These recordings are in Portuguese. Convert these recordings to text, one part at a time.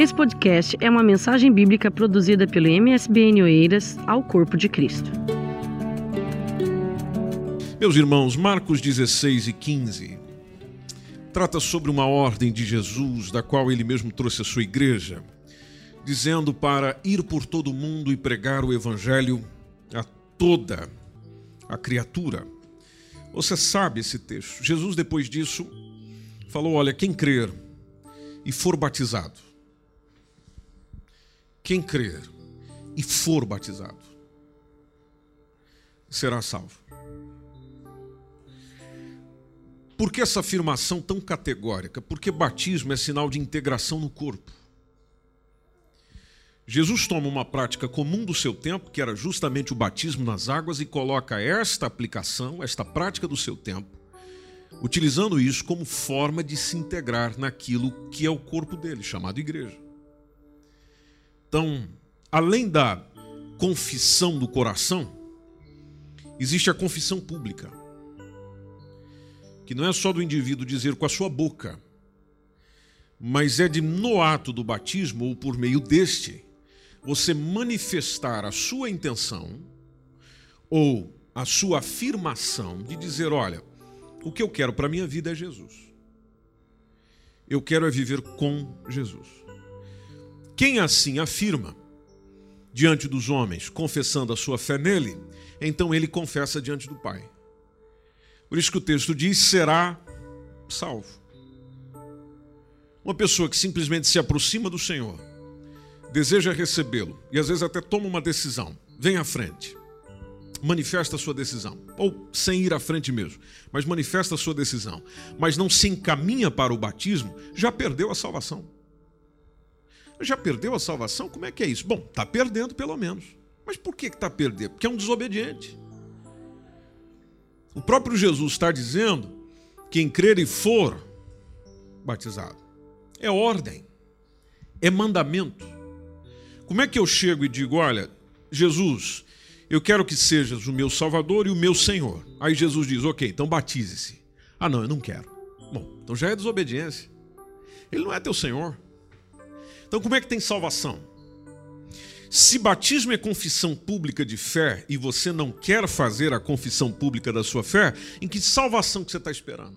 Esse podcast é uma mensagem bíblica produzida pelo MSBN Oeiras ao Corpo de Cristo. Meus irmãos, Marcos 16 e 15 trata sobre uma ordem de Jesus, da qual ele mesmo trouxe a sua igreja, dizendo para ir por todo o mundo e pregar o evangelho a toda a criatura. Você sabe esse texto. Jesus, depois disso, falou: Olha, quem crer e for batizado, quem crer e for batizado, será salvo. Por que essa afirmação tão categórica? Porque batismo é sinal de integração no corpo. Jesus toma uma prática comum do seu tempo, que era justamente o batismo nas águas, e coloca esta aplicação, esta prática do seu tempo, utilizando isso como forma de se integrar naquilo que é o corpo dele, chamado igreja. Então, além da confissão do coração, existe a confissão pública, que não é só do indivíduo dizer com a sua boca, mas é de no ato do batismo ou por meio deste, você manifestar a sua intenção ou a sua afirmação de dizer, olha, o que eu quero para a minha vida é Jesus. Eu quero é viver com Jesus. Quem assim afirma diante dos homens, confessando a sua fé nele, então ele confessa diante do Pai. Por isso que o texto diz: será salvo. Uma pessoa que simplesmente se aproxima do Senhor, deseja recebê-lo e às vezes até toma uma decisão, vem à frente, manifesta a sua decisão, ou sem ir à frente mesmo, mas manifesta a sua decisão, mas não se encaminha para o batismo, já perdeu a salvação. Já perdeu a salvação? Como é que é isso? Bom, está perdendo pelo menos. Mas por que está perdendo? Porque é um desobediente. O próprio Jesus está dizendo: quem crer e for batizado. É ordem, é mandamento. Como é que eu chego e digo: olha, Jesus, eu quero que sejas o meu Salvador e o meu Senhor? Aí Jesus diz: ok, então batize-se. Ah, não, eu não quero. Bom, então já é desobediência. Ele não é teu Senhor. Então, como é que tem salvação? Se batismo é confissão pública de fé e você não quer fazer a confissão pública da sua fé, em que salvação que você está esperando?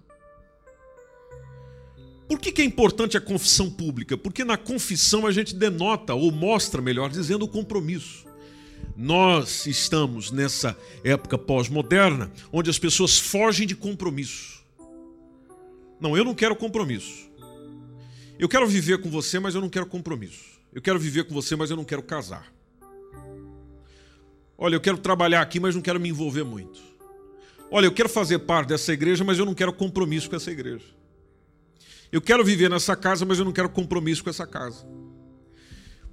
Por que, que é importante a confissão pública? Porque na confissão a gente denota, ou mostra, melhor dizendo, o compromisso. Nós estamos nessa época pós-moderna onde as pessoas fogem de compromisso. Não, eu não quero compromisso. Eu quero viver com você, mas eu não quero compromisso. Eu quero viver com você, mas eu não quero casar. Olha, eu quero trabalhar aqui, mas não quero me envolver muito. Olha, eu quero fazer parte dessa igreja, mas eu não quero compromisso com essa igreja. Eu quero viver nessa casa, mas eu não quero compromisso com essa casa.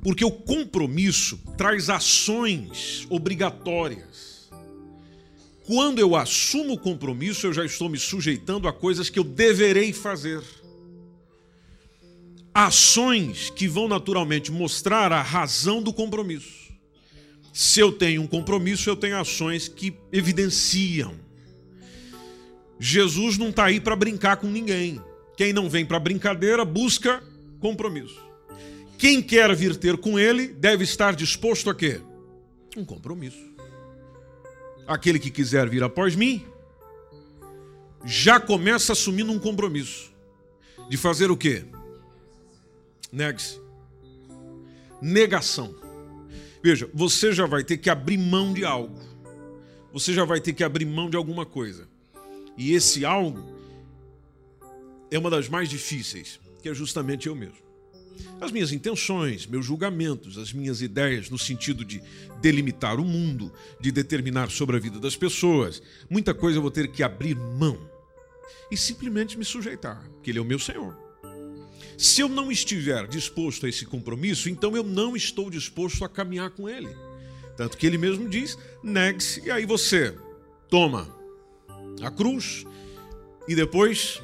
Porque o compromisso traz ações obrigatórias. Quando eu assumo o compromisso, eu já estou me sujeitando a coisas que eu deverei fazer ações que vão naturalmente mostrar a razão do compromisso. Se eu tenho um compromisso, eu tenho ações que evidenciam. Jesus não está aí para brincar com ninguém. Quem não vem para brincadeira busca compromisso. Quem quer vir ter com ele deve estar disposto a quê? Um compromisso. Aquele que quiser vir após mim já começa assumindo um compromisso de fazer o quê? Negue-se. Negação. Veja, você já vai ter que abrir mão de algo. Você já vai ter que abrir mão de alguma coisa. E esse algo é uma das mais difíceis, que é justamente eu mesmo. As minhas intenções, meus julgamentos, as minhas ideias no sentido de delimitar o mundo, de determinar sobre a vida das pessoas, muita coisa eu vou ter que abrir mão e simplesmente me sujeitar, porque Ele é o meu Senhor. Se eu não estiver disposto a esse compromisso, então eu não estou disposto a caminhar com ele. Tanto que ele mesmo diz: negue-se, e aí você toma a cruz e depois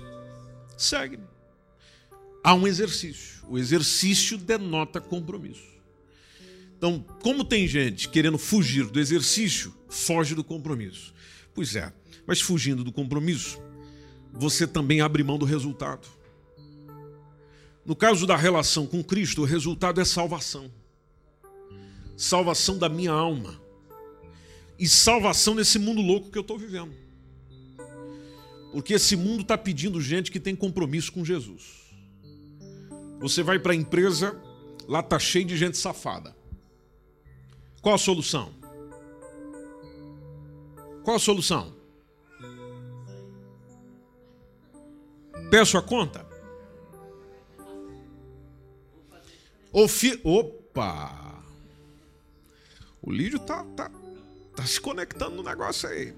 segue. Há um exercício. O exercício denota compromisso. Então, como tem gente querendo fugir do exercício, foge do compromisso. Pois é, mas fugindo do compromisso, você também abre mão do resultado. No caso da relação com Cristo, o resultado é salvação. Salvação da minha alma. E salvação nesse mundo louco que eu estou vivendo. Porque esse mundo está pedindo gente que tem compromisso com Jesus. Você vai para a empresa, lá está cheio de gente safada. Qual a solução? Qual a solução? Peço a conta. Ofi... Opa! O Lídio tá, tá, tá se conectando no negócio aí.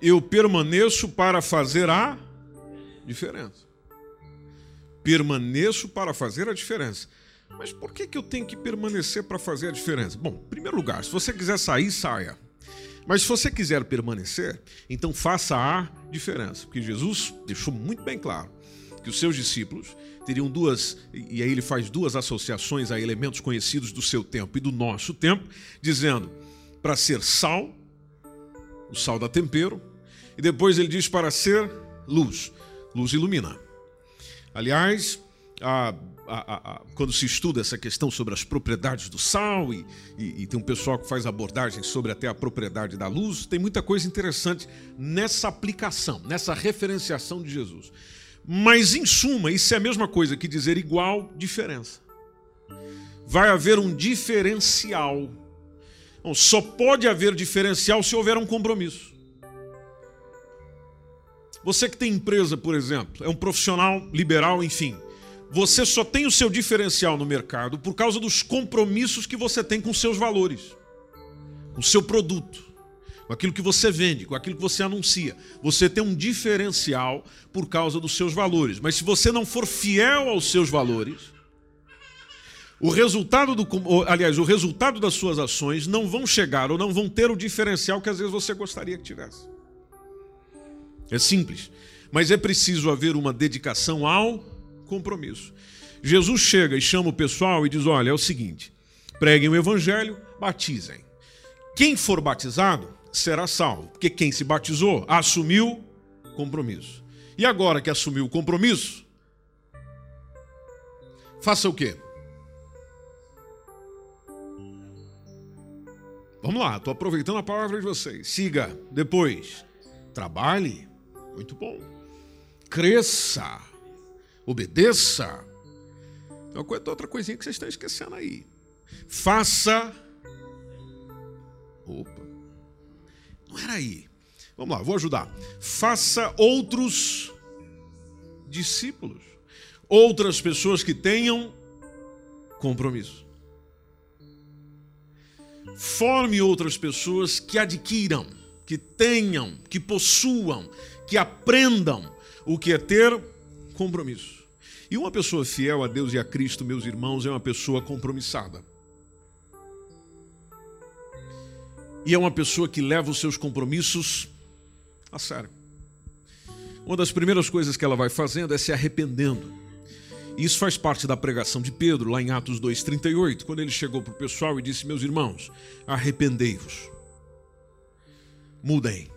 Eu permaneço para fazer a diferença. Permaneço para fazer a diferença. Mas por que, que eu tenho que permanecer para fazer a diferença? Bom, em primeiro lugar, se você quiser sair, saia. Mas se você quiser permanecer, então faça a diferença. Porque Jesus deixou muito bem claro que os seus discípulos teriam duas, e aí ele faz duas associações a elementos conhecidos do seu tempo e do nosso tempo, dizendo para ser sal, o sal dá tempero, e depois ele diz para ser luz, luz ilumina. Aliás, a, a, a, quando se estuda essa questão sobre as propriedades do sal, e, e, e, tem um pessoal que faz abordagens sobre até a propriedade da luz, tem muita coisa interessante nessa aplicação, nessa referenciação de Jesus. Mas, em suma, isso é a mesma coisa que dizer igual, diferença. Vai haver um diferencial. Bom, só pode haver diferencial se houver um compromisso. Você que tem empresa, por exemplo, é um profissional liberal, enfim. Você só tem o seu diferencial no mercado por causa dos compromissos que você tem com seus valores, com seu produto com aquilo que você vende, com aquilo que você anuncia. Você tem um diferencial por causa dos seus valores. Mas se você não for fiel aos seus valores, o resultado do, aliás, o resultado das suas ações não vão chegar ou não vão ter o diferencial que às vezes você gostaria que tivesse. É simples, mas é preciso haver uma dedicação ao compromisso. Jesus chega e chama o pessoal e diz: "Olha, é o seguinte: preguem o evangelho, batizem. Quem for batizado será salvo. Porque quem se batizou assumiu compromisso. E agora que assumiu o compromisso, faça o quê? Vamos lá, estou aproveitando a palavra de vocês. Siga depois. Trabalhe. Muito bom. Cresça. Obedeça. Uma outra coisinha que vocês estão esquecendo aí. Faça. Opa. Não era aí. Vamos lá, vou ajudar. Faça outros discípulos, outras pessoas que tenham compromisso. Forme outras pessoas que adquiram, que tenham, que possuam, que aprendam o que é ter compromisso. E uma pessoa fiel a Deus e a Cristo, meus irmãos, é uma pessoa compromissada. E é uma pessoa que leva os seus compromissos a sério. Uma das primeiras coisas que ela vai fazendo é se arrependendo. Isso faz parte da pregação de Pedro, lá em Atos 2,38, quando ele chegou para o pessoal e disse: Meus irmãos, arrependei-vos, mudem,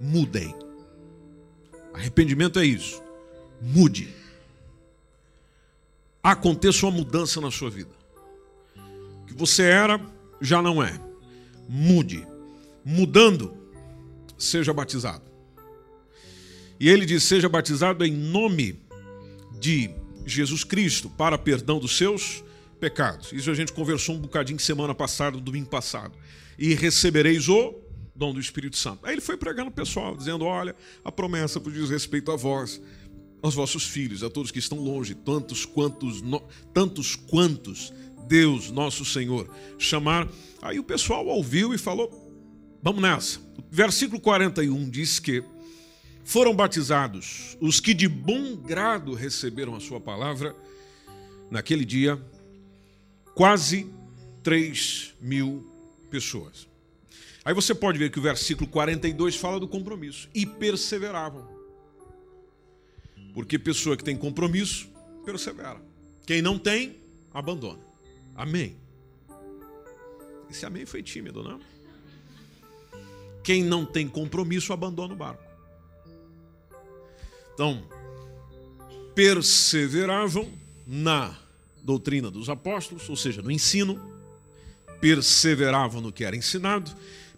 mudem. Arrependimento é isso, mude. Aconteça uma mudança na sua vida. O que você era, já não é. Mude. Mudando, seja batizado. E ele diz: seja batizado em nome de Jesus Cristo para perdão dos seus pecados. Isso a gente conversou um bocadinho semana passada, domingo passado. E recebereis o dom do Espírito Santo. Aí ele foi pregando o pessoal, dizendo: Olha, a promessa por diz respeito a vós, aos vossos filhos, a todos que estão longe, tantos quantos, tantos quantos Deus, nosso Senhor, chamar. Aí o pessoal ouviu e falou: Vamos nessa. Versículo 41 diz que foram batizados os que de bom grado receberam a sua palavra naquele dia, quase 3 mil pessoas. Aí você pode ver que o versículo 42 fala do compromisso. E perseveravam. Porque pessoa que tem compromisso, persevera. Quem não tem, abandona. Amém. Esse amém foi tímido, não? Quem não tem compromisso abandona o barco. Então, perseveravam na doutrina dos apóstolos, ou seja, no ensino, perseveravam no que era ensinado,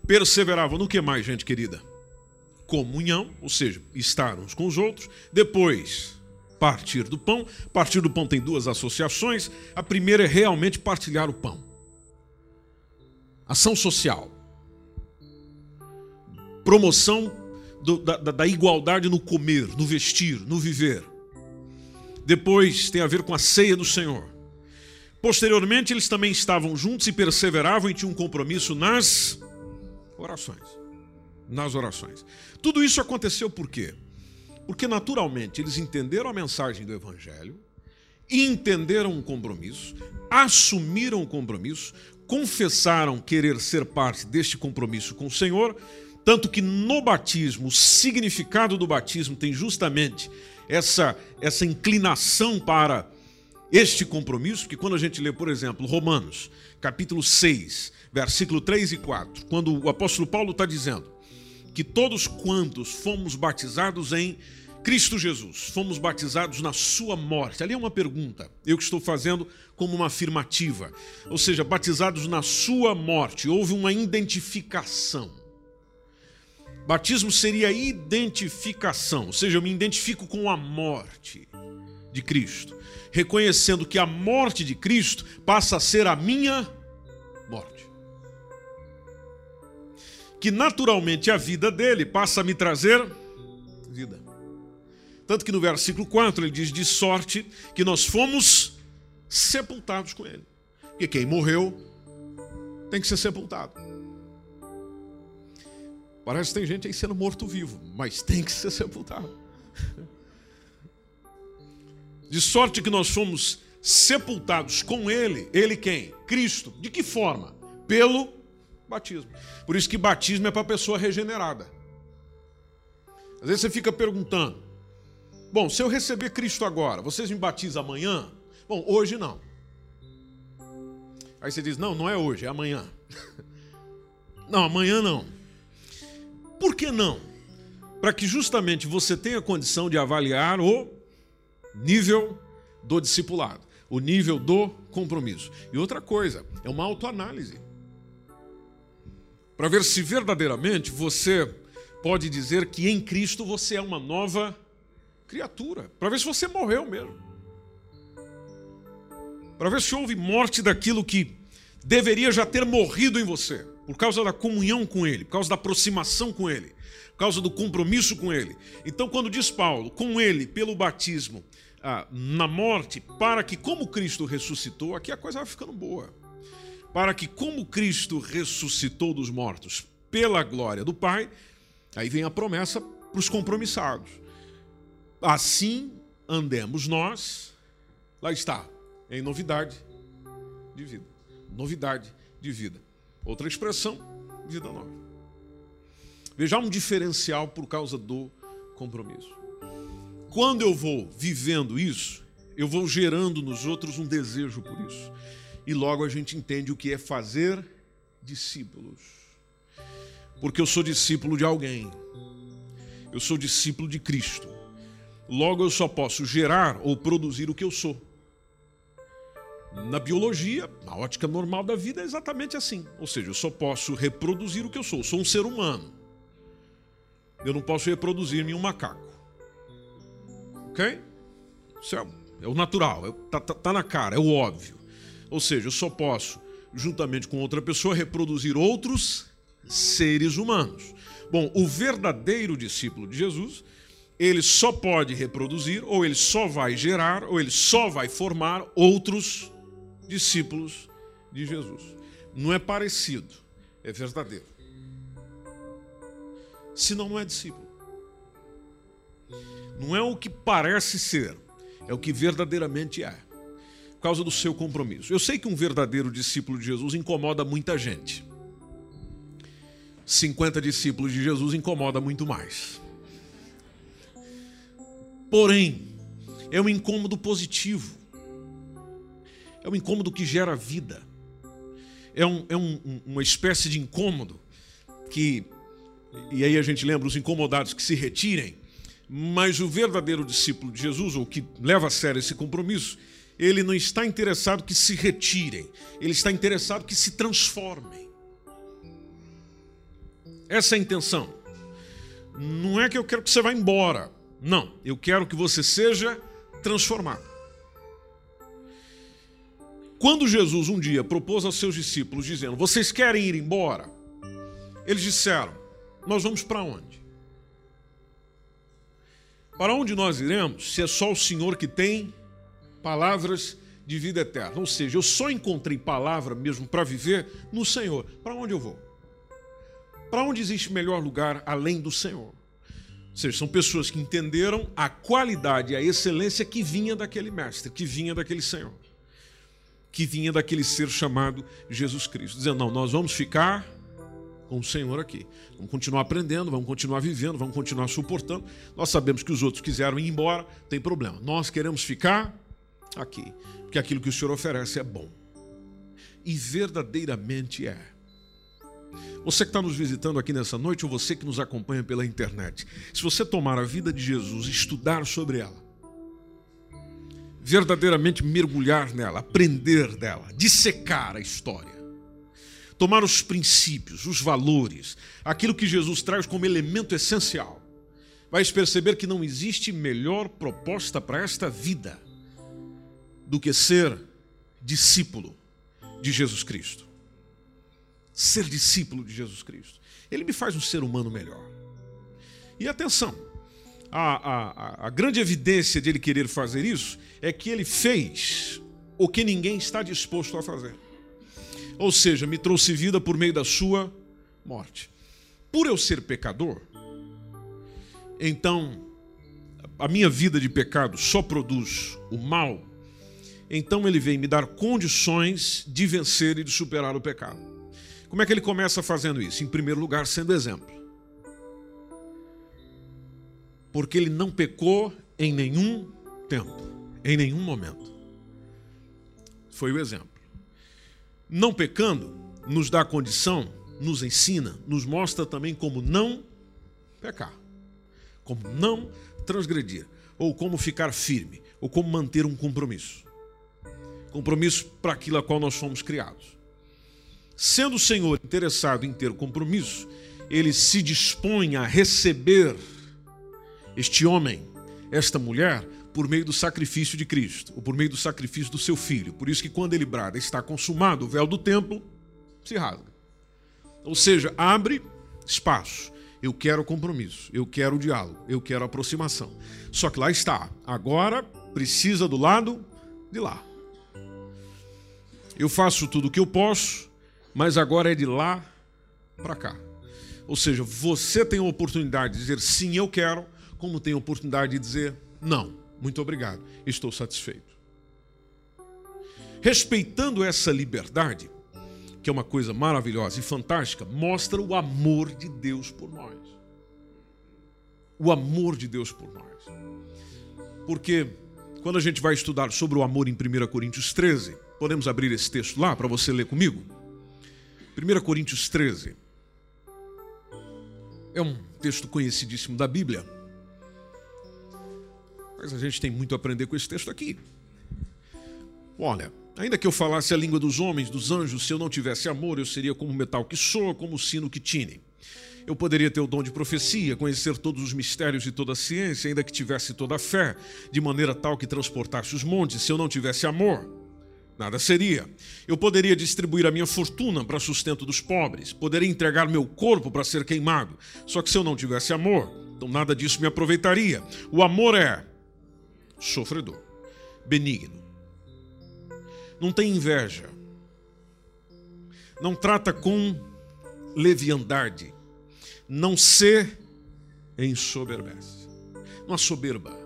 perseveravam no que mais, gente querida? Comunhão, ou seja, estar uns com os outros. Depois, partir do pão. Partir do pão tem duas associações. A primeira é realmente partilhar o pão. Ação social. Promoção do, da, da igualdade no comer, no vestir, no viver. Depois tem a ver com a ceia do Senhor. Posteriormente, eles também estavam juntos e perseveravam e tinham um compromisso nas orações. Nas orações. Tudo isso aconteceu por quê? Porque naturalmente eles entenderam a mensagem do Evangelho, entenderam um compromisso, assumiram o compromisso, confessaram querer ser parte deste compromisso com o Senhor, tanto que no batismo, o significado do batismo tem justamente essa, essa inclinação para este compromisso, que quando a gente lê, por exemplo, Romanos, capítulo 6, versículo 3 e 4, quando o apóstolo Paulo está dizendo que todos quantos fomos batizados em Cristo Jesus, fomos batizados na sua morte. Ali é uma pergunta, eu que estou fazendo como uma afirmativa. Ou seja, batizados na sua morte, houve uma identificação. Batismo seria identificação, ou seja, eu me identifico com a morte de Cristo reconhecendo que a morte de Cristo passa a ser a minha morte. Que naturalmente a vida dele passa a me trazer vida. Tanto que no versículo 4 ele diz: de sorte que nós fomos sepultados com ele. Porque quem morreu tem que ser sepultado. Parece que tem gente aí sendo morto-vivo, mas tem que ser sepultado. De sorte que nós fomos sepultados com ele. Ele quem? Cristo. De que forma? Pelo batismo. Por isso que batismo é para pessoa regenerada. Às vezes você fica perguntando: Bom, se eu receber Cristo agora, vocês me batizam amanhã? Bom, hoje não. Aí você diz: Não, não é hoje, é amanhã. Não, amanhã não. Por que não? Para que justamente você tenha condição de avaliar o nível do discipulado, o nível do compromisso. E outra coisa, é uma autoanálise. Para ver se verdadeiramente você pode dizer que em Cristo você é uma nova criatura. Para ver se você morreu mesmo. Para ver se houve morte daquilo que deveria já ter morrido em você, por causa da comunhão com Ele, por causa da aproximação com Ele, por causa do compromisso com Ele. Então, quando diz Paulo, com Ele, pelo batismo, ah, na morte, para que, como Cristo ressuscitou, aqui a coisa vai ficando boa. Para que, como Cristo ressuscitou dos mortos pela glória do Pai, aí vem a promessa para os compromissados. Assim andemos nós, lá está, em novidade de vida. Novidade de vida. Outra expressão, vida nova. Veja um diferencial por causa do compromisso quando eu vou vivendo isso, eu vou gerando nos outros um desejo por isso. E logo a gente entende o que é fazer discípulos. Porque eu sou discípulo de alguém. Eu sou discípulo de Cristo. Logo eu só posso gerar ou produzir o que eu sou. Na biologia, na ótica normal da vida, é exatamente assim. Ou seja, eu só posso reproduzir o que eu sou. Eu sou um ser humano. Eu não posso reproduzir nenhum macaco. Ok? Isso é, é o natural, é, tá, tá, tá na cara, é o óbvio. Ou seja, eu só posso, juntamente com outra pessoa, reproduzir outros seres humanos. Bom, o verdadeiro discípulo de Jesus, ele só pode reproduzir, ou ele só vai gerar, ou ele só vai formar outros discípulos de Jesus. Não é parecido, é verdadeiro. Senão não é discípulo não é o que parece ser, é o que verdadeiramente é, causa do seu compromisso. Eu sei que um verdadeiro discípulo de Jesus incomoda muita gente. 50 discípulos de Jesus incomoda muito mais. Porém, é um incômodo positivo. É um incômodo que gera vida. É, um, é um, uma espécie de incômodo que, e aí a gente lembra os incomodados que se retirem, Mas o verdadeiro discípulo de Jesus, ou que leva a sério esse compromisso, ele não está interessado que se retirem, ele está interessado que se transformem. Essa é a intenção. Não é que eu quero que você vá embora. Não, eu quero que você seja transformado. Quando Jesus um dia propôs aos seus discípulos, dizendo: Vocês querem ir embora? Eles disseram: Nós vamos para onde? Para onde nós iremos se é só o Senhor que tem palavras de vida eterna? Ou seja, eu só encontrei palavra mesmo para viver no Senhor. Para onde eu vou? Para onde existe melhor lugar além do Senhor? Ou seja, são pessoas que entenderam a qualidade a excelência que vinha daquele mestre, que vinha daquele Senhor, que vinha daquele ser chamado Jesus Cristo. Dizendo, não, nós vamos ficar com o Senhor aqui. Vamos continuar aprendendo, vamos continuar vivendo, vamos continuar suportando. Nós sabemos que os outros quiseram ir embora, tem problema. Nós queremos ficar aqui, porque aquilo que o Senhor oferece é bom. E verdadeiramente é. Você que está nos visitando aqui nessa noite ou você que nos acompanha pela internet, se você tomar a vida de Jesus, estudar sobre ela, verdadeiramente mergulhar nela, aprender dela, dissecar a história, tomar os princípios, os valores, aquilo que Jesus traz como elemento essencial, vai perceber que não existe melhor proposta para esta vida do que ser discípulo de Jesus Cristo. Ser discípulo de Jesus Cristo. Ele me faz um ser humano melhor. E atenção, a, a, a grande evidência de ele querer fazer isso é que ele fez o que ninguém está disposto a fazer ou seja, me trouxe vida por meio da sua morte. Por eu ser pecador, então a minha vida de pecado só produz o mal, então ele vem me dar condições de vencer e de superar o pecado. Como é que ele começa fazendo isso? Em primeiro lugar, sendo exemplo. Porque ele não pecou em nenhum tempo, em nenhum momento. Foi o exemplo. Não pecando, nos dá condição, nos ensina, nos mostra também como não pecar, como não transgredir, ou como ficar firme, ou como manter um compromisso. Compromisso para aquilo a qual nós fomos criados. Sendo o Senhor interessado em ter compromisso, ele se dispõe a receber este homem, esta mulher, por meio do sacrifício de Cristo, ou por meio do sacrifício do seu filho. Por isso que quando ele brada, está consumado, o véu do templo se rasga. Ou seja, abre espaço. Eu quero compromisso, eu quero diálogo, eu quero aproximação. Só que lá está. Agora precisa do lado de lá. Eu faço tudo o que eu posso, mas agora é de lá para cá. Ou seja, você tem a oportunidade de dizer sim, eu quero, como tem a oportunidade de dizer não. Muito obrigado, estou satisfeito. Respeitando essa liberdade, que é uma coisa maravilhosa e fantástica, mostra o amor de Deus por nós. O amor de Deus por nós. Porque quando a gente vai estudar sobre o amor em 1 Coríntios 13, podemos abrir esse texto lá para você ler comigo? 1 Coríntios 13. É um texto conhecidíssimo da Bíblia. Mas a gente tem muito a aprender com esse texto aqui. Olha, ainda que eu falasse a língua dos homens, dos anjos, se eu não tivesse amor, eu seria como metal que soa, como o sino que tine. Eu poderia ter o dom de profecia, conhecer todos os mistérios e toda a ciência, ainda que tivesse toda a fé, de maneira tal que transportasse os montes, se eu não tivesse amor. Nada seria. Eu poderia distribuir a minha fortuna para sustento dos pobres, poderia entregar meu corpo para ser queimado. Só que se eu não tivesse amor, então nada disso me aproveitaria. O amor é sofredor, benigno. Não tem inveja. Não trata com leviandade. Não se ensoberbece. Não há soberba,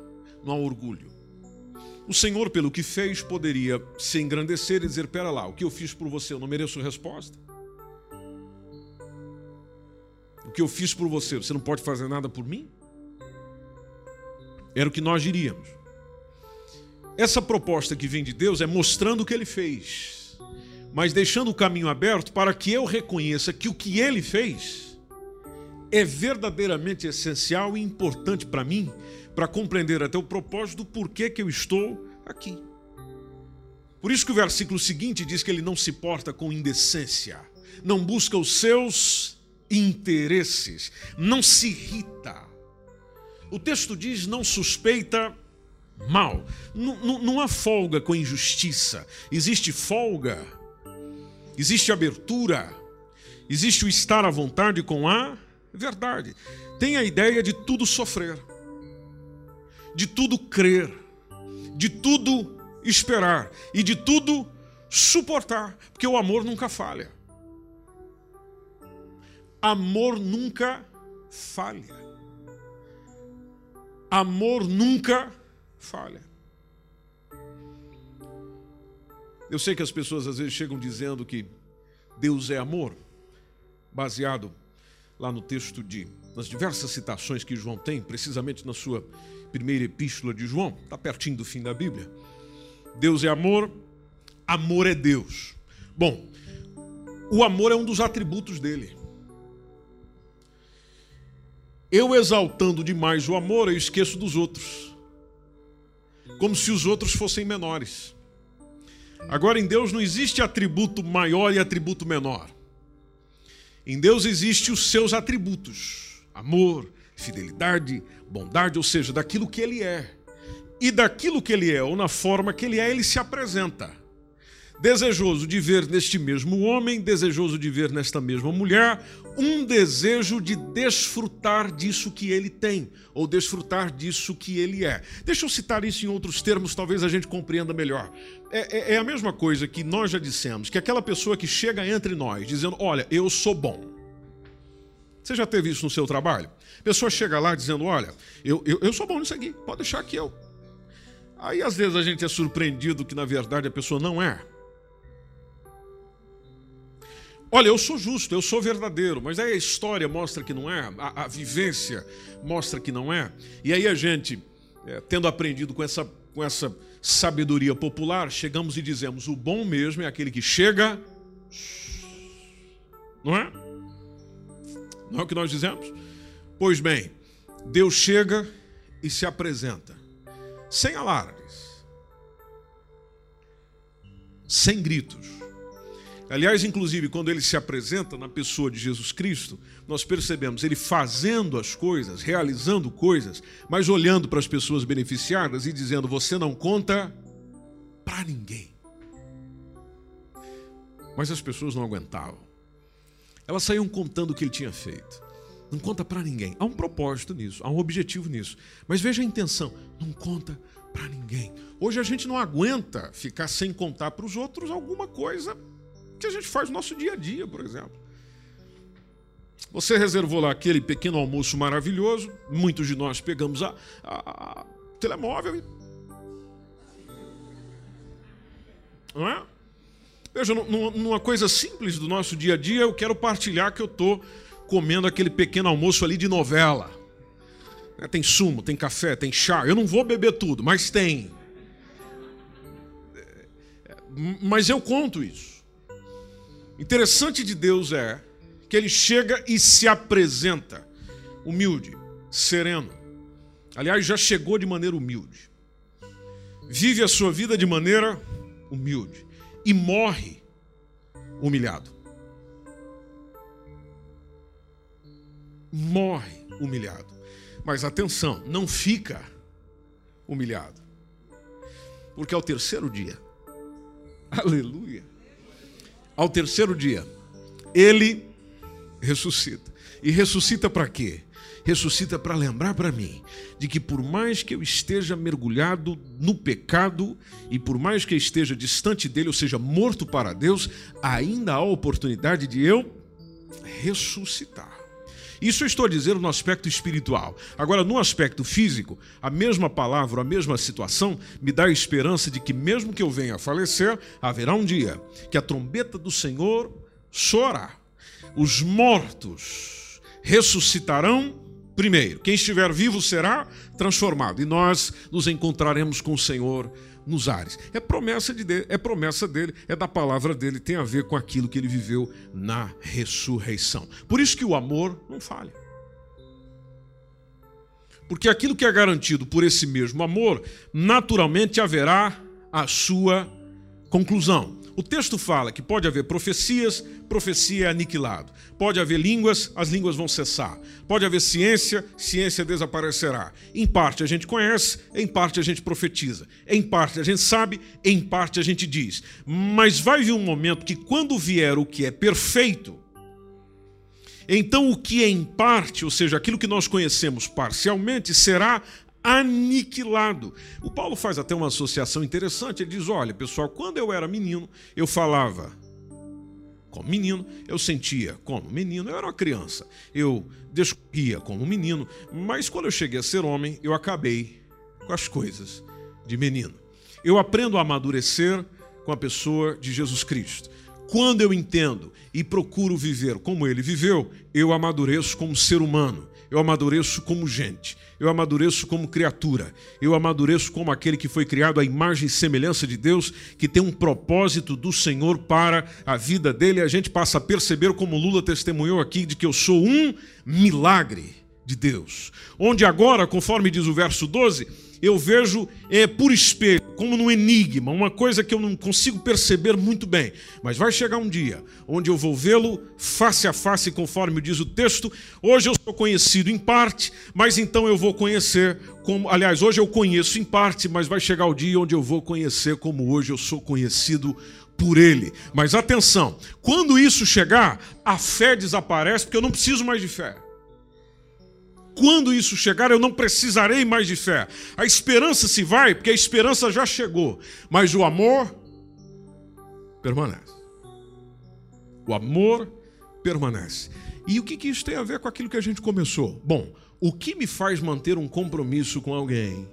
não há orgulho. O Senhor, pelo que fez, poderia se engrandecer e dizer: Pera lá, o que eu fiz por você, eu não mereço resposta? O que eu fiz por você, você não pode fazer nada por mim? Era o que nós diríamos. Essa proposta que vem de Deus é mostrando o que ele fez, mas deixando o caminho aberto para que eu reconheça que o que ele fez é verdadeiramente essencial e importante para mim, para compreender até o propósito do porquê que eu estou aqui. Por isso que o versículo seguinte diz que ele não se porta com indecência, não busca os seus interesses, não se irrita. O texto diz: não suspeita mal. Não, há folga com injustiça. Existe folga, existe abertura, existe o estar à vontade com a verdade. Tem a ideia de tudo sofrer, de tudo crer, de tudo esperar e de tudo suportar, porque o amor nunca falha. Amor nunca falha. Amor nunca falha. Eu sei que as pessoas às vezes chegam dizendo que Deus é amor, baseado lá no texto de nas diversas citações que João tem, precisamente na sua primeira epístola de João, está pertinho do fim da Bíblia. Deus é amor, amor é Deus. Bom, o amor é um dos atributos dele. Eu exaltando demais o amor, eu esqueço dos outros. Como se os outros fossem menores. Agora, em Deus não existe atributo maior e atributo menor. Em Deus existe os seus atributos: amor, fidelidade, bondade, ou seja, daquilo que ele é. E daquilo que ele é, ou na forma que ele é, ele se apresenta desejoso de ver neste mesmo homem, desejoso de ver nesta mesma mulher, um desejo de desfrutar disso que ele tem, ou desfrutar disso que ele é. Deixa eu citar isso em outros termos, talvez a gente compreenda melhor. É, é, é a mesma coisa que nós já dissemos, que aquela pessoa que chega entre nós dizendo: Olha, eu sou bom. Você já teve isso no seu trabalho? A pessoa chega lá dizendo: Olha, eu, eu, eu sou bom nisso aqui, pode deixar que eu. Aí às vezes a gente é surpreendido que na verdade a pessoa não é. Olha, eu sou justo, eu sou verdadeiro, mas aí a história mostra que não é, a, a vivência mostra que não é. E aí a gente, é, tendo aprendido com essa, com essa sabedoria popular, chegamos e dizemos: o bom mesmo é aquele que chega. Não é? Não é o que nós dizemos? Pois bem, Deus chega e se apresenta, sem alardes, sem gritos Aliás, inclusive, quando ele se apresenta na pessoa de Jesus Cristo, nós percebemos ele fazendo as coisas, realizando coisas, mas olhando para as pessoas beneficiadas e dizendo: Você não conta para ninguém. Mas as pessoas não aguentavam. Elas saíam contando o que ele tinha feito. Não conta para ninguém. Há um propósito nisso, há um objetivo nisso. Mas veja a intenção: não conta para ninguém. Hoje a gente não aguenta ficar sem contar para os outros alguma coisa que a gente faz no nosso dia a dia, por exemplo. Você reservou lá aquele pequeno almoço maravilhoso, muitos de nós pegamos a, a, a telemóvel e. Não é? Veja, numa coisa simples do nosso dia a dia, eu quero partilhar que eu estou comendo aquele pequeno almoço ali de novela. É, tem sumo, tem café, tem chá. Eu não vou beber tudo, mas tem. É, mas eu conto isso. Interessante de Deus é que ele chega e se apresenta humilde, sereno. Aliás, já chegou de maneira humilde. Vive a sua vida de maneira humilde e morre humilhado. Morre humilhado. Mas atenção, não fica humilhado. Porque ao terceiro dia, aleluia, ao terceiro dia, ele ressuscita. E ressuscita para quê? Ressuscita para lembrar para mim de que por mais que eu esteja mergulhado no pecado e por mais que eu esteja distante dele, ou seja, morto para Deus, ainda há oportunidade de eu ressuscitar. Isso eu estou dizendo no aspecto espiritual. Agora, no aspecto físico, a mesma palavra, a mesma situação me dá a esperança de que, mesmo que eu venha a falecer, haverá um dia que a trombeta do Senhor soará. Os mortos ressuscitarão primeiro. Quem estiver vivo será transformado e nós nos encontraremos com o Senhor nos ares. É promessa de dele, é promessa dele, é da palavra dele, tem a ver com aquilo que ele viveu na ressurreição. Por isso que o amor não falha. Porque aquilo que é garantido por esse mesmo amor, naturalmente haverá a sua conclusão. O texto fala que pode haver profecias, profecia é aniquilado. Pode haver línguas, as línguas vão cessar. Pode haver ciência, ciência desaparecerá. Em parte a gente conhece, em parte a gente profetiza. Em parte a gente sabe, em parte a gente diz. Mas vai vir um momento que quando vier o que é perfeito, então o que é em parte, ou seja, aquilo que nós conhecemos parcialmente, será aniquilado. O Paulo faz até uma associação interessante. Ele diz: olha, pessoal, quando eu era menino, eu falava como menino, eu sentia como menino, eu era uma criança, eu descorria como menino, mas quando eu cheguei a ser homem, eu acabei com as coisas de menino. Eu aprendo a amadurecer com a pessoa de Jesus Cristo. Quando eu entendo e procuro viver como ele viveu, eu amadureço como ser humano, eu amadureço como gente, eu amadureço como criatura, eu amadureço como aquele que foi criado à imagem e semelhança de Deus, que tem um propósito do Senhor para a vida dele. A gente passa a perceber, como Lula testemunhou aqui, de que eu sou um milagre de Deus. Onde agora, conforme diz o verso 12, eu vejo é, por espelho, como num enigma, uma coisa que eu não consigo perceber muito bem. Mas vai chegar um dia onde eu vou vê-lo face a face, conforme diz o texto. Hoje eu sou conhecido em parte, mas então eu vou conhecer como. Aliás, hoje eu conheço em parte, mas vai chegar o dia onde eu vou conhecer como hoje eu sou conhecido por ele. Mas atenção, quando isso chegar, a fé desaparece, porque eu não preciso mais de fé quando isso chegar, eu não precisarei mais de fé. A esperança se vai, porque a esperança já chegou. Mas o amor permanece. O amor permanece. E o que, que isso tem a ver com aquilo que a gente começou? Bom, o que me faz manter um compromisso com alguém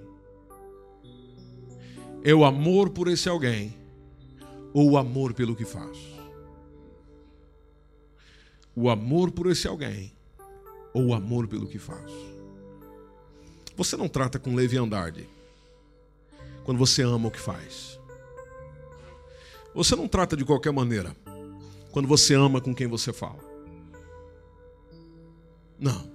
é o amor por esse alguém ou o amor pelo que faço. O amor por esse alguém ou amor pelo que faz. Você não trata com leviandade quando você ama o que faz. Você não trata de qualquer maneira quando você ama com quem você fala. Não.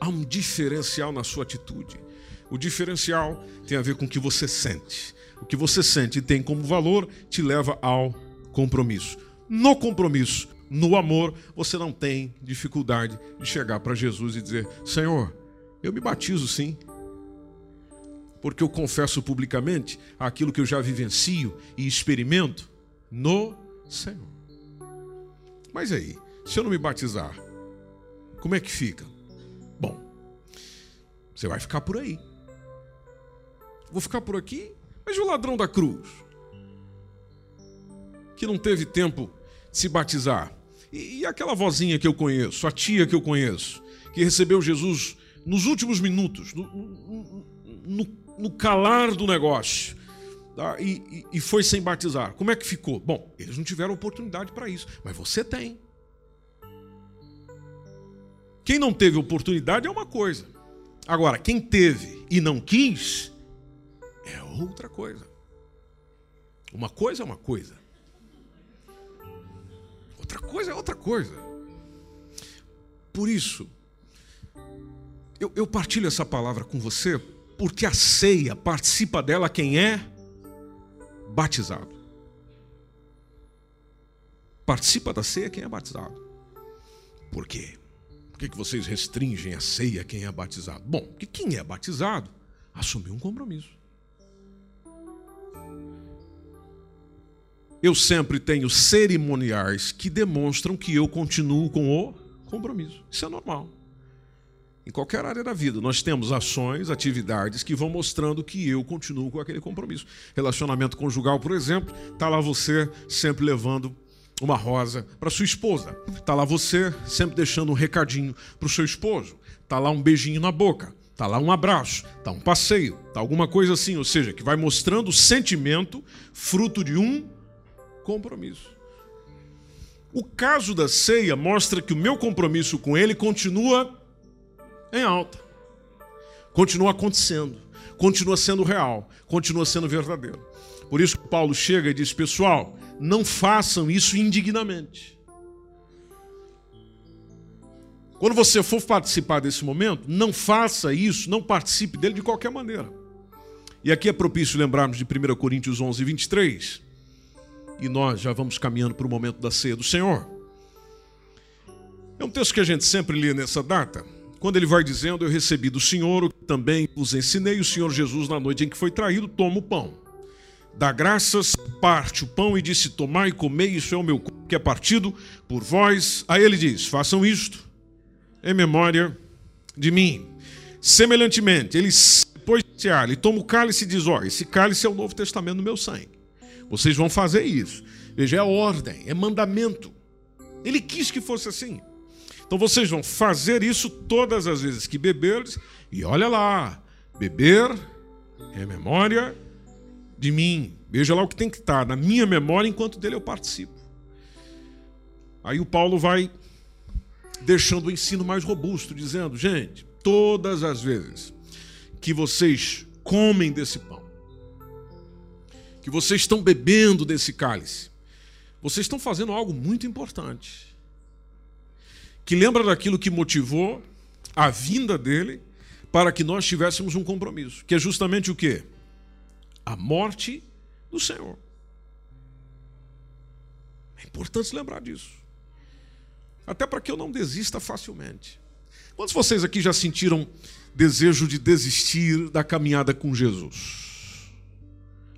Há um diferencial na sua atitude. O diferencial tem a ver com o que você sente. O que você sente e tem como valor te leva ao compromisso. No compromisso, no amor, você não tem dificuldade de chegar para Jesus e dizer: Senhor, eu me batizo sim, porque eu confesso publicamente aquilo que eu já vivencio e experimento no Senhor. Mas aí, se eu não me batizar, como é que fica? Bom, você vai ficar por aí. Vou ficar por aqui, mas o ladrão da cruz? Que não teve tempo de se batizar. E, e aquela vozinha que eu conheço, a tia que eu conheço, que recebeu Jesus nos últimos minutos, no, no, no calar do negócio, tá? e, e, foi sem batizar. Como é que ficou? Bom, eles não tiveram oportunidade para isso, mas você tem. Quem não teve oportunidade é uma coisa. Agora, quem teve e não quis é outra coisa. Uma coisa é uma coisa. Outra coisa é outra coisa. Por isso, eu, eu partilho essa palavra com você porque a ceia participa dela quem é batizado. Participa da ceia quem é batizado. Por quê? Por que, que vocês restringem a ceia quem é batizado? Bom, porque quem é batizado assumiu um compromisso. Eu sempre tenho cerimoniais que demonstram que eu continuo com o compromisso. Isso é normal. Em qualquer área da vida, nós temos ações, atividades que vão mostrando que eu continuo com aquele compromisso. Relacionamento conjugal, por exemplo, está lá você sempre levando uma rosa para sua esposa. Está lá você sempre deixando um recadinho para o seu esposo. Está lá um beijinho na boca. Está lá um abraço, está um passeio, está alguma coisa assim, ou seja, que vai mostrando o sentimento fruto de um compromisso. O caso da ceia mostra que o meu compromisso com ele continua em alta. Continua acontecendo, continua sendo real, continua sendo verdadeiro. Por isso que Paulo chega e diz: pessoal, não façam isso indignamente. Quando você for participar desse momento, não faça isso, não participe dele de qualquer maneira. E aqui é propício lembrarmos de 1 Coríntios 11, 23. E nós já vamos caminhando para o momento da ceia do Senhor. É um texto que a gente sempre lê nessa data, quando ele vai dizendo: Eu recebi do Senhor, o que também os ensinei, o Senhor Jesus, na noite em que foi traído, toma o pão. Dá graças, parte o pão e disse: Tomai e comei, isso é o meu corpo que é partido por vós. Aí ele diz: Façam isto em memória de mim. Semelhantemente, ele depois de cear, toma o cálice e diz: Ó, esse cálice é o Novo Testamento no meu sangue. Vocês vão fazer isso. Veja, é ordem, é mandamento. Ele quis que fosse assim. Então vocês vão fazer isso todas as vezes que beberdes, e olha lá, beber é memória de mim. Veja lá o que tem que estar na minha memória enquanto dele eu participo. Aí o Paulo vai deixando o ensino mais robusto, dizendo: gente, todas as vezes que vocês comem desse pão, que vocês estão bebendo desse cálice, vocês estão fazendo algo muito importante. Que lembra daquilo que motivou a vinda dele para que nós tivéssemos um compromisso, que é justamente o quê? A morte do Senhor. É importante lembrar disso até para que eu não desista facilmente. Quantos de vocês aqui já sentiram desejo de desistir da caminhada com Jesus?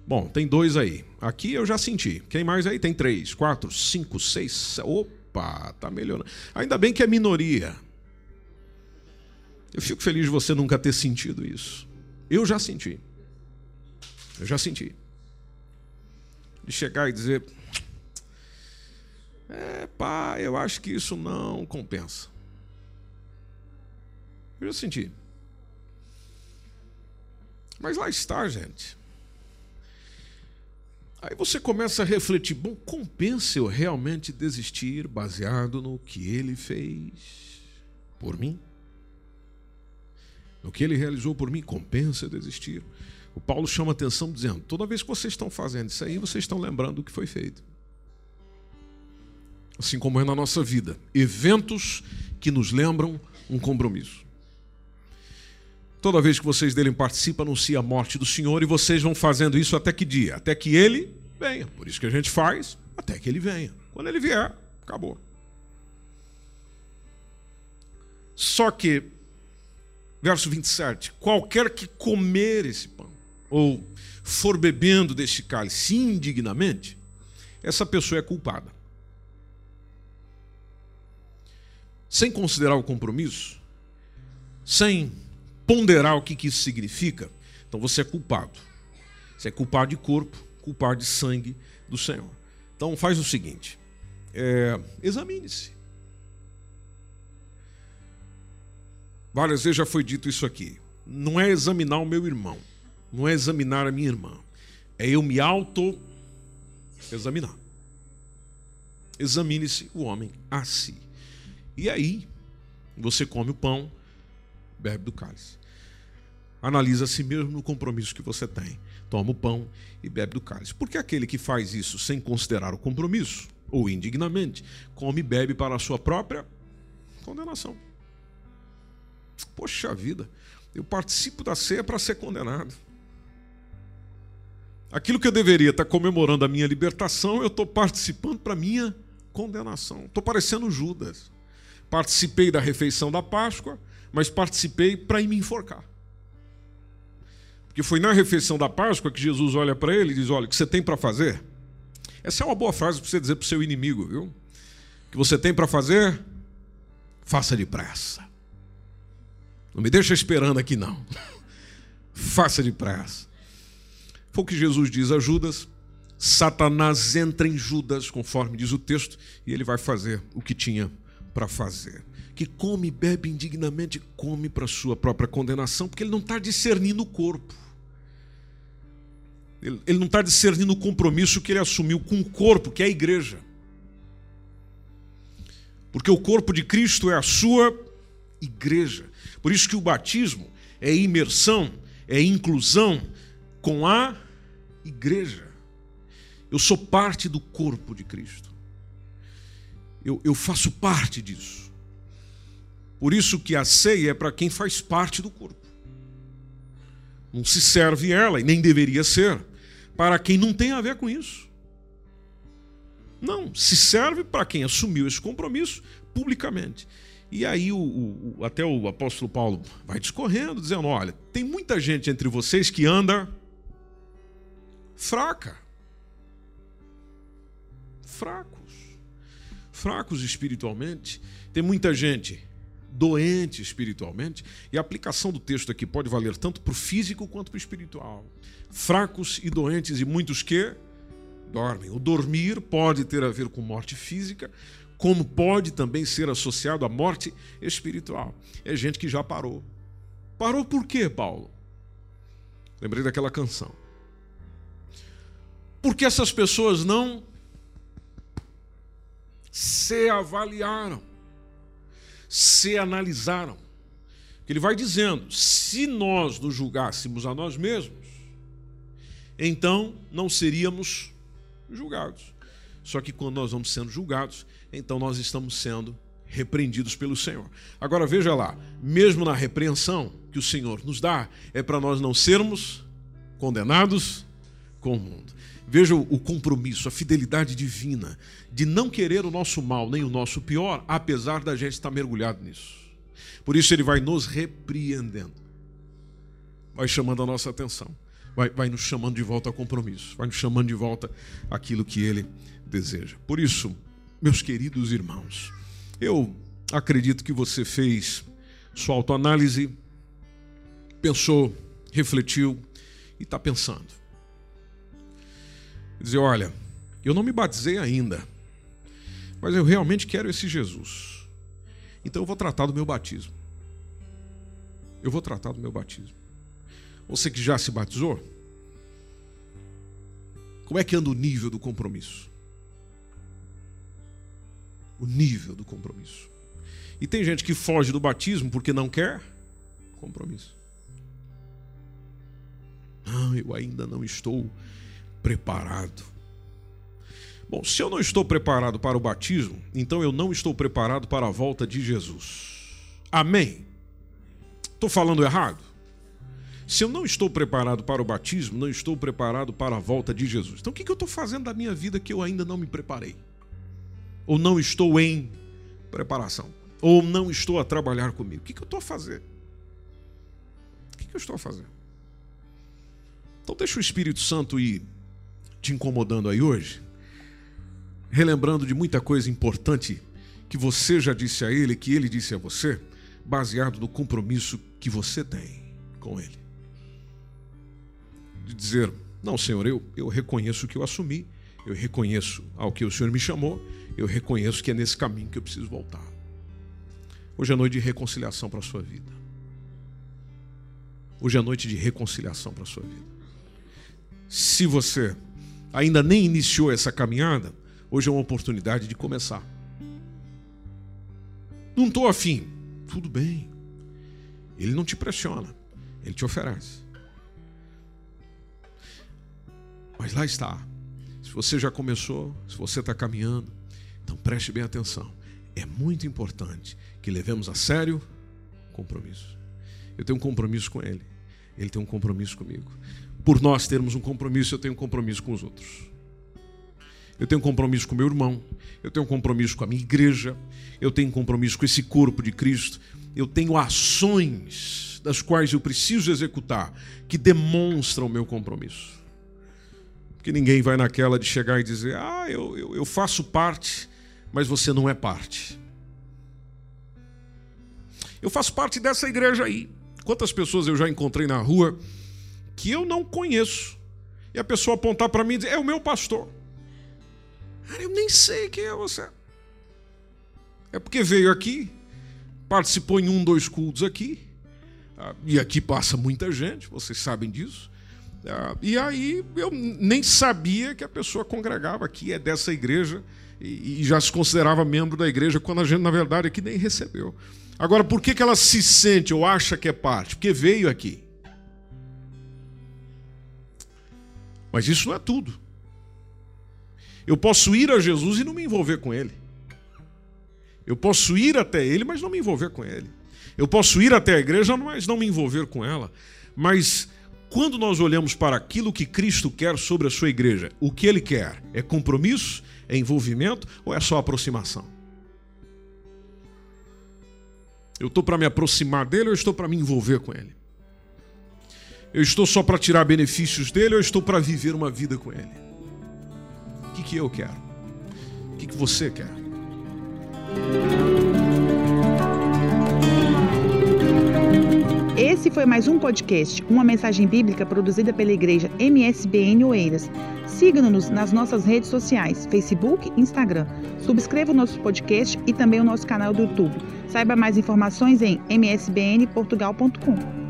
Bom, tem dois aí. Aqui eu já senti. Quem mais aí? Tem três, quatro, cinco, seis. Opa, tá melhorando. Ainda bem que é minoria. Eu fico feliz de você nunca ter sentido isso. Eu já senti. Eu já senti. De chegar e dizer, é, pá, eu acho que isso não compensa. Eu já senti. Mas lá está, gente. Aí você começa a refletir: bom, compensa eu realmente desistir baseado no que ele fez por mim? No que ele realizou por mim, compensa desistir? O Paulo chama atenção dizendo: toda vez que vocês estão fazendo isso aí, vocês estão lembrando do que foi feito assim como é na nossa vida. Eventos que nos lembram um compromisso. Toda vez que vocês dele participam, anuncia a morte do Senhor e vocês vão fazendo isso até que dia? Até que ele venha. Por isso que a gente faz até que ele venha. Quando ele vier, acabou. Só que, verso 27, qualquer que comer esse pão, ou for bebendo deste cálice indignamente, essa pessoa é culpada. sem considerar o compromisso, sem ponderar o que, que isso significa, então você é culpado. Você é culpado de corpo, culpado de sangue do Senhor. Então faz o seguinte: é, examine-se. Várias vezes já foi dito isso aqui. Não é examinar o meu irmão, não é examinar a minha irmã, é eu me auto-examinar. Examine-se o homem a si. E aí, você come o pão, bebe do cálice. Analisa a si mesmo no compromisso que você tem. Toma o pão e bebe do cálice. Porque aquele que faz isso sem considerar o compromisso, ou indignamente, come e bebe para a sua própria condenação. Poxa vida, eu participo da ceia para ser condenado. Aquilo que eu deveria estar comemorando a minha libertação, eu estou participando para a minha condenação. Estou parecendo Judas participei da refeição da Páscoa, mas participei para ir me enforcar. Porque foi na refeição da Páscoa que Jesus olha para ele e diz: Olha, o que você tem para fazer? Essa é uma boa frase para você dizer para o seu inimigo, viu? O que você tem para fazer, faça depressa. Não me deixa esperando aqui, não. faça depressa. Foi o que Jesus diz a Judas. Satanás entra em Judas, conforme diz o texto, e ele vai fazer o que tinha para fazer. Que come e bebe indignamente, come para sua própria condenação, porque ele não está discernindo o corpo. Ele, não está discernindo o compromisso que ele assumiu com o corpo, que é a igreja. Porque o corpo de Cristo é a sua igreja. Por isso que o batismo é imersão, é inclusão com a igreja. Eu sou parte do corpo de Cristo eu, eu faço parte disso. Por isso que a ceia é para quem faz parte do corpo. Não se serve ela, e nem deveria ser, para quem não tem a ver com isso. Não, se serve para quem assumiu esse compromisso publicamente. E aí o, o, até o apóstolo Paulo vai discorrendo, dizendo: olha, tem muita gente entre vocês que anda fraca. Fracos. Fracos espiritualmente. Tem muita gente doente espiritualmente, e a aplicação do texto aqui pode valer tanto para o físico quanto para o espiritual. Fracos e doentes, e muitos que dormem. O dormir pode ter a ver com morte física, como pode também ser associado à morte espiritual. É gente que já parou. Parou por quê, Paulo? Lembrei daquela canção. Porque essas pessoas não se avaliaram se analisaram. Ele vai dizendo: se nós nos julgássemos a nós mesmos, então não seríamos julgados. Só que quando nós vamos sendo julgados, então nós estamos sendo repreendidos pelo Senhor. Agora veja lá, mesmo na repreensão que o Senhor nos dá, é para nós não sermos condenados com o mundo. Veja o compromisso, a fidelidade divina de não querer o nosso mal nem o nosso pior, apesar da gente estar mergulhado nisso. Por isso ele vai nos repreendendo, vai chamando a nossa atenção, vai, vai nos chamando de volta ao compromisso, vai nos chamando de volta aquilo que ele deseja. Por isso, meus queridos irmãos, eu acredito que você fez sua autoanálise, pensou, refletiu e está pensando dizer: olha, eu não me batizei ainda, mas eu realmente quero esse Jesus. Então eu vou tratar do meu batismo. Eu vou tratar do meu batismo. Você que já se batizou, como é que anda o nível do compromisso? O nível do compromisso. E tem gente que foge do batismo porque não quer compromisso. Não, eu ainda não estou preparado. Bom, se eu não estou preparado para o batismo, então eu não estou preparado para a volta de Jesus. Amém? Estou falando errado? Se eu não estou preparado para o batismo, não estou preparado para a volta de Jesus. Então o que eu estou fazendo da minha vida que eu ainda não me preparei? Ou não estou em preparação? Ou não estou a trabalhar comigo? O que eu estou a fazer? O que eu estou a fazer? Então deixa o Espírito Santo ir te incomodando aí hoje, relembrando de muita coisa importante que você já disse a ele, que ele disse a você, baseado no compromisso que você tem com ele. De dizer: Não, Senhor, eu, eu reconheço que eu assumi, eu reconheço ao que o Senhor me chamou, eu reconheço que é nesse caminho que eu preciso voltar. Hoje é noite de reconciliação para a sua vida. Hoje é noite de reconciliação para a sua vida. Se você ainda nem iniciou essa caminhada, hoje é uma oportunidade de começar. Não estou afim. Tudo bem. Ele não te pressiona, ele te oferece. Mas lá está. Se você já começou, se você está caminhando, então preste bem atenção. É muito importante que levemos a sério o compromisso. Eu tenho um compromisso com ele, ele tem um compromisso comigo por nós termos um compromisso, eu tenho um compromisso com os outros. Eu tenho um compromisso com meu irmão, eu tenho um compromisso com a minha igreja, eu tenho um compromisso com esse corpo de Cristo, eu tenho ações das quais eu preciso executar que demonstram o meu compromisso. Porque ninguém vai naquela de chegar e dizer, ah, eu, eu, eu faço parte, mas você não é parte. Eu faço parte dessa igreja aí. Quantas pessoas eu já encontrei na rua que eu não conheço. E a pessoa apontar para mim e dizer: É o meu pastor. Cara, eu nem sei quem é você. É porque veio aqui, participou em um, dois cultos aqui, ah, e aqui passa muita gente, vocês sabem disso. Ah, e aí eu nem sabia que a pessoa congregava aqui, é dessa igreja, e já se considerava membro da igreja, quando a gente, na verdade, aqui nem recebeu. Agora, por que, que ela se sente ou acha que é parte? Porque veio aqui. Mas isso não é tudo. Eu posso ir a Jesus e não me envolver com Ele. Eu posso ir até ele, mas não me envolver com ele. Eu posso ir até a igreja, mas não me envolver com ela. Mas quando nós olhamos para aquilo que Cristo quer sobre a sua igreja, o que ele quer? É compromisso? É envolvimento ou é só aproximação? Eu estou para me aproximar dele ou estou para me envolver com ele? Eu estou só para tirar benefícios dele ou estou para viver uma vida com ele? O que, que eu quero? O que, que você quer? Esse foi mais um podcast, uma mensagem bíblica produzida pela igreja MSBN Oeiras. Siga-nos nas nossas redes sociais, Facebook Instagram. Subscreva o nosso podcast e também o nosso canal do YouTube. Saiba mais informações em msbnportugal.com.